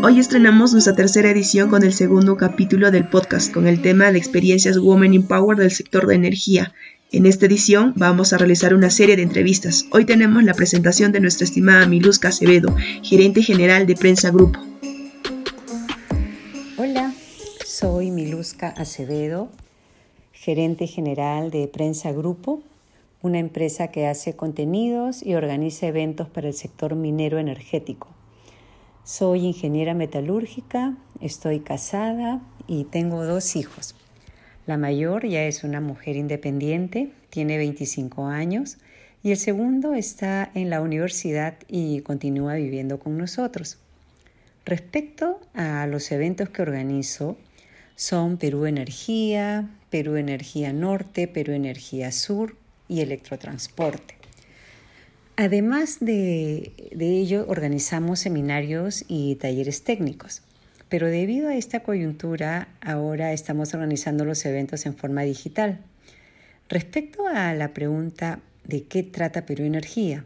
Hoy estrenamos nuestra tercera edición con el segundo capítulo del podcast con el tema de experiencias Women in Power del sector de energía. En esta edición vamos a realizar una serie de entrevistas. Hoy tenemos la presentación de nuestra estimada Miluska Acevedo, gerente general de Prensa Grupo. Hola, soy Miluska Acevedo, gerente general de Prensa Grupo, una empresa que hace contenidos y organiza eventos para el sector minero energético. Soy ingeniera metalúrgica, estoy casada y tengo dos hijos. La mayor ya es una mujer independiente, tiene 25 años y el segundo está en la universidad y continúa viviendo con nosotros. Respecto a los eventos que organizo, son Perú Energía, Perú Energía Norte, Perú Energía Sur y Electrotransporte. Además de, ello, organizamos seminarios y talleres técnicos. Pero debido a esta coyuntura, ahora estamos organizando los eventos en forma digital. Respecto a la pregunta de qué trata Perú Energía,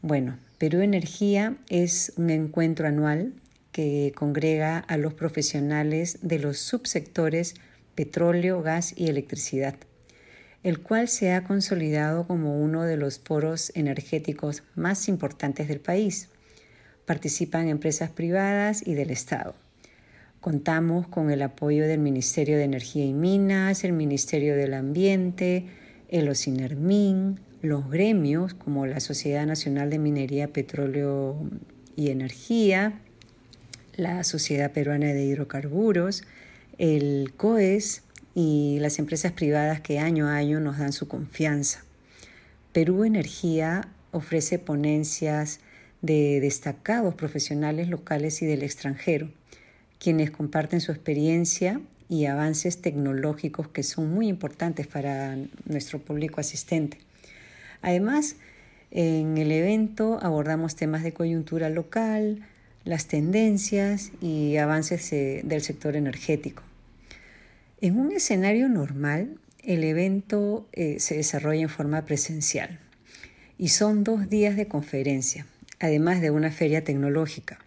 bueno, Perú Energía es un encuentro anual que congrega a los profesionales de los subsectores petróleo, gas y electricidad el cual se ha consolidado como uno de los foros energéticos más importantes del país. Participan empresas privadas y del Estado. Contamos con el apoyo del Ministerio de Energía y Minas, el Ministerio del Ambiente, el OSINERMIN, los gremios como la Sociedad Nacional de Minería, Petróleo y Energía, la Sociedad Peruana de Hidrocarburos, el COES, y las empresas privadas que año a año nos dan su confianza. Perú Energía ofrece ponencias de destacados profesionales locales y del extranjero, quienes comparten su experiencia y avances tecnológicos que son muy importantes para nuestro público asistente. Además, en el evento abordamos temas de coyuntura local, las tendencias y avances eh, del sector energético. En un escenario normal, el evento eh, se desarrolla en forma presencial y son dos días de conferencia, además de una feria tecnológica.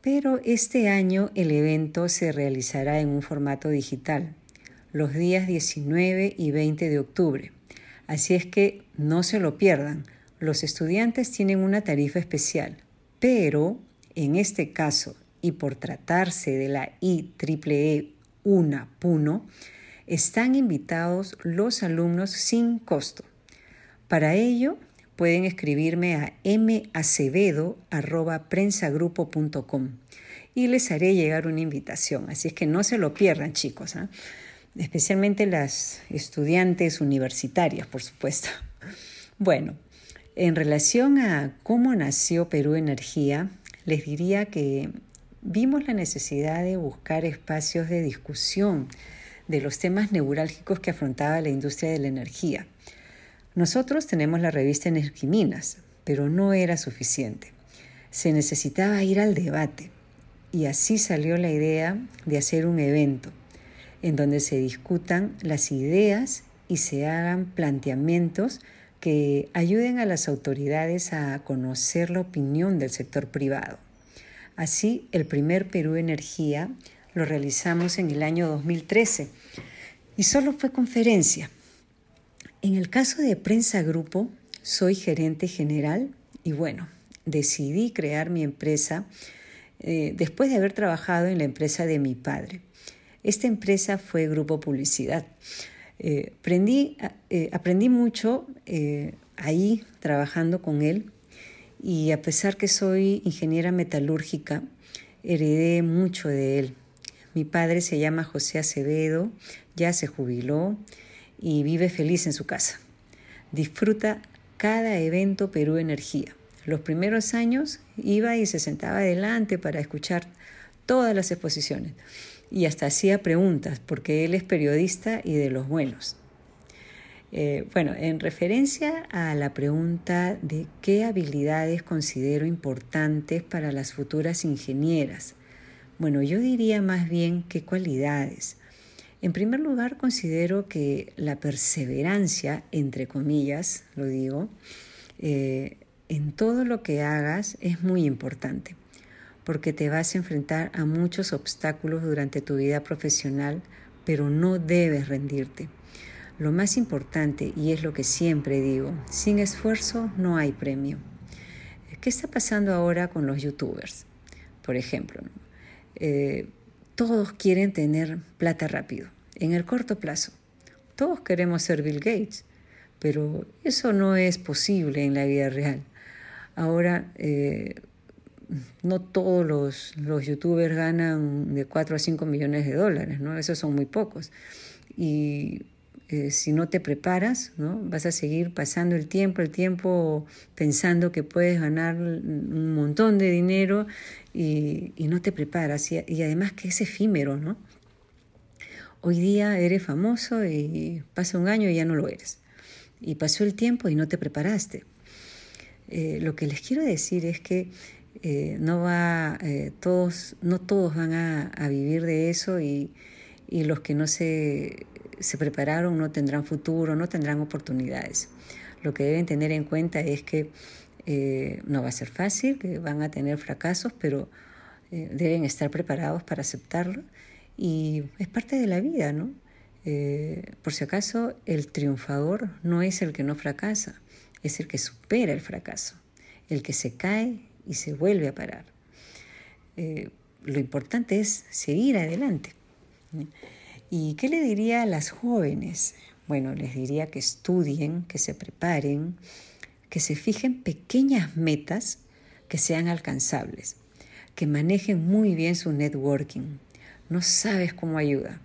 Pero este año el evento se realizará en un formato digital, los días 19 y 20 de octubre. Así es que no se lo pierdan. Los estudiantes tienen una tarifa especial, pero en este caso, y por tratarse de la IEEE una Puno, están invitados los alumnos sin costo. Para ello, pueden escribirme a macevedo.prensagrupo.com y les haré llegar una invitación. Así es que no se lo pierdan, chicos, ¿ah? especialmente las estudiantes universitarias, por supuesto. Bueno, en relación a cómo nació Perú Energía, les diría que vimos la necesidad de buscar espacios de discusión de los temas neurálgicos que afrontaba la industria de la energía. Nosotros tenemos la revista Energiminas, pero no era suficiente. Se necesitaba ir al debate y así salió la idea de hacer un evento en donde se discutan las ideas y se hagan planteamientos que ayuden a las autoridades a conocer la opinión del sector privado. Así, el primer Perú Energía lo realizamos en el año 2013 y solo fue conferencia. En el caso de Prensa Grupo, soy gerente general y bueno, decidí crear mi empresa eh, después de haber trabajado en la empresa de mi padre. Esta empresa fue Grupo Publicidad. Eh, aprendí, eh, aprendí mucho ahí trabajando con él y a pesar que soy ingeniera metalúrgica, heredé mucho de él. Mi padre se llama José Acevedo, ya se jubiló y vive feliz en su casa. Disfruta cada evento Perú Energía. Los primeros años iba y se sentaba adelante para escuchar todas las exposiciones y hasta hacía preguntas porque él es periodista y de los buenos. Eh, bueno, en referencia a la pregunta de qué habilidades considero importantes para las futuras ingenieras, bueno, yo diría más bien qué cualidades. En primer lugar, considero que la perseverancia, entre comillas, lo digo, eh, en todo lo que hagas es muy importante, porque te vas a enfrentar a muchos obstáculos durante tu vida profesional, pero no debes rendirte. Lo más importante, y es lo que siempre digo, sin esfuerzo no hay premio. ¿Qué está pasando ahora con los youtubers? Por ejemplo, eh, todos quieren tener plata rápido, en el corto plazo. Todos queremos ser Bill Gates, pero eso no es posible en la vida real. Ahora, eh, no todos los, los, youtubers ganan de 4 a 5 millones de dólares, ¿no? Esos son muy pocos. Y eh, si no te preparas, ¿no? vas a seguir pasando el tiempo, el tiempo pensando que puedes ganar un montón de dinero y, no te preparas. Y, además que es efímero, ¿no? Hoy día eres famoso y pasa un año y ya no lo eres. Y pasó el tiempo y no te preparaste. Eh, lo que les quiero decir es que eh, no, va, todos, no todos van a, a vivir de eso y, y los que no se prepararon no tendrán futuro, no tendrán oportunidades. Lo que deben tener en cuenta es que eh, no va a ser fácil, que van a tener fracasos, pero eh, deben estar preparados para aceptarlo y es parte de la vida, ¿no? Eh, por si acaso, el triunfador no es el que no fracasa, es el que supera el fracaso, el que se cae y se vuelve a parar. lo importante es seguir adelante. ¿Y qué le diría a las jóvenes? Bueno, les diría que estudien, que se preparen, que se fijen pequeñas metas que sean alcanzables, que manejen muy bien su networking. No sabes cómo ayuda.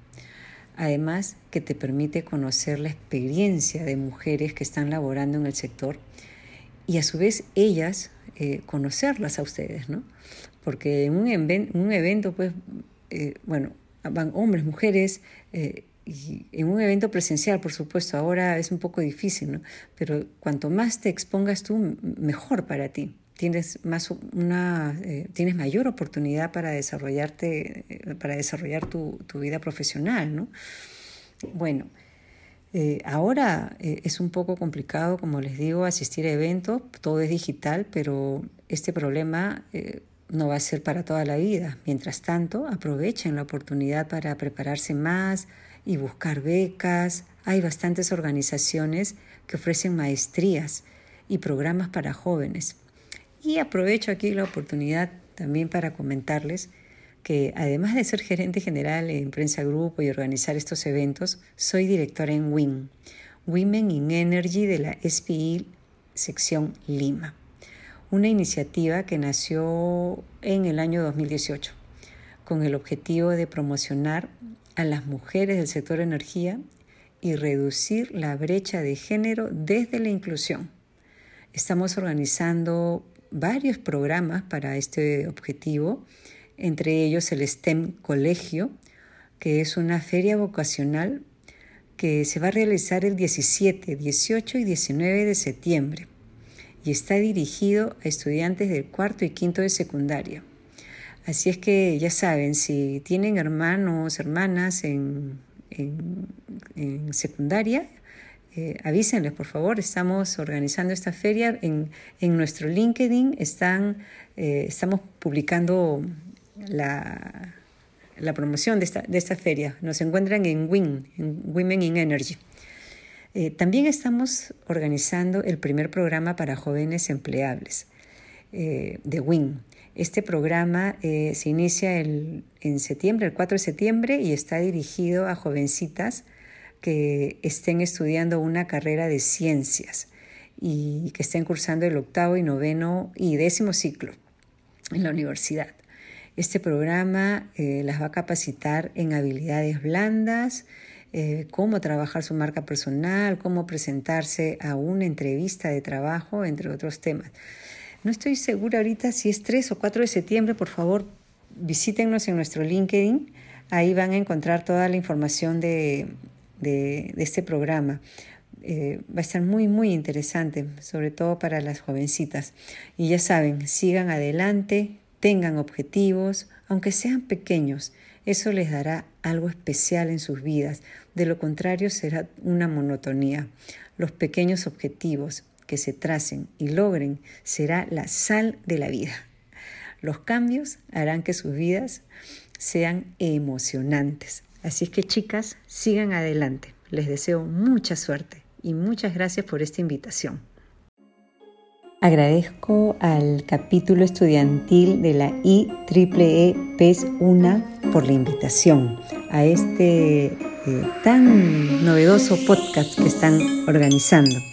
Además, que te permite conocer la experiencia de mujeres que están laborando en el sector y a su vez ellas eh, conocerlas a ustedes, ¿no? Porque en un, un evento, pues, eh, bueno, van hombres, mujeres, eh, y en un evento presencial, por supuesto, ahora es un poco difícil, ¿no? pero cuanto más te expongas tú, mejor para ti. Tienes, más una, eh, tienes mayor oportunidad para desarrollarte, eh, para desarrollar tu, tu, vida profesional. ¿no? Bueno, ahora es un poco complicado, como les digo, asistir a eventos, todo es digital, pero este problema no va a ser para toda la vida. Mientras tanto, aprovechen la oportunidad para prepararse más y buscar becas. Hay bastantes organizaciones que ofrecen maestrías y programas para jóvenes. Y aprovecho aquí la oportunidad también para comentarles que además de ser gerente general en Prensa Grupo y organizar estos eventos, soy directora en WIN, Women in Energy de la SPI sección Lima una iniciativa que nació en el año 2018 con el objetivo de promocionar a las mujeres del sector energía y reducir la brecha de género desde la inclusión. Estamos organizando varios programas para este objetivo, entre ellos el STEM Colegio, que es una feria vocacional que se va a realizar el 17, 18 y 19 de septiembre y está dirigido a estudiantes del cuarto y quinto de secundaria. Así es que ya saben, si tienen hermanos, hermanas en, en, secundaria, eh, avísenles por favor, estamos organizando esta feria. En, en nuestro LinkedIn están, eh, estamos publicando la, la promoción de esta, de esta feria. Nos encuentran en WIN, en Women in Energy. Eh, también estamos organizando el primer programa para jóvenes empleables eh, de WIN. Este programa eh, se inicia en septiembre, el 4 de septiembre, y está dirigido a jovencitas que estén estudiando una carrera de ciencias y que estén cursando el octavo y noveno y décimo ciclo en la universidad. Este programa las va a capacitar en habilidades blandas, eh, cómo trabajar su marca personal, cómo presentarse a una entrevista de trabajo, entre otros temas. No estoy segura ahorita si es 3 o 4 de septiembre, por favor visítenos en nuestro LinkedIn, ahí van a encontrar toda la información de, este programa. Eh, va a estar muy, muy interesante, sobre todo para las jovencitas. Y ya saben, sigan adelante, tengan objetivos, aunque sean pequeños. Eso les dará algo especial en sus vidas. De lo contrario será una monotonía. Los pequeños objetivos que se tracen y logren será la sal de la vida. Los cambios harán que sus vidas sean emocionantes. Así que chicas, sigan adelante. Les deseo mucha suerte y muchas gracias por esta invitación. Agradezco al capítulo estudiantil de la IEEE PES 1 por la invitación a este eh, tan novedoso podcast que están organizando.